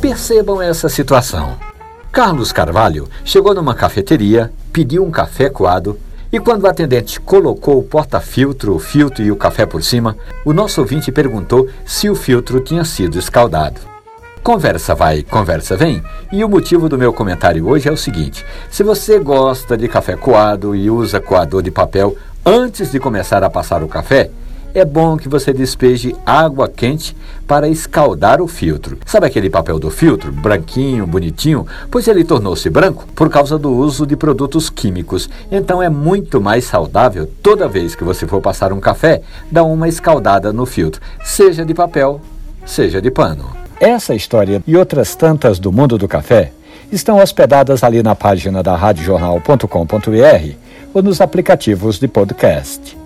Percebam essa situação. Carlos Carvalho chegou numa cafeteria, pediu um café coado e, quando o atendente colocou o porta-filtro, o filtro e o café por cima, o nosso ouvinte perguntou se o filtro tinha sido escaldado. Conversa vai, conversa vem, e o motivo do meu comentário hoje é o seguinte: se você gosta de café coado e usa coador de papel antes de começar a passar o café, é bom que você despeje água quente para escaldar o filtro. Sabe aquele papel do filtro, branquinho, bonitinho? Pois ele tornou-se branco por causa do uso de produtos químicos. Então é muito mais saudável toda vez que você for passar um café, dar uma escaldada no filtro, seja de papel, seja de pano. Essa história e outras tantas do mundo do café estão hospedadas ali na página da radiojornal.com.br ou nos aplicativos de podcast.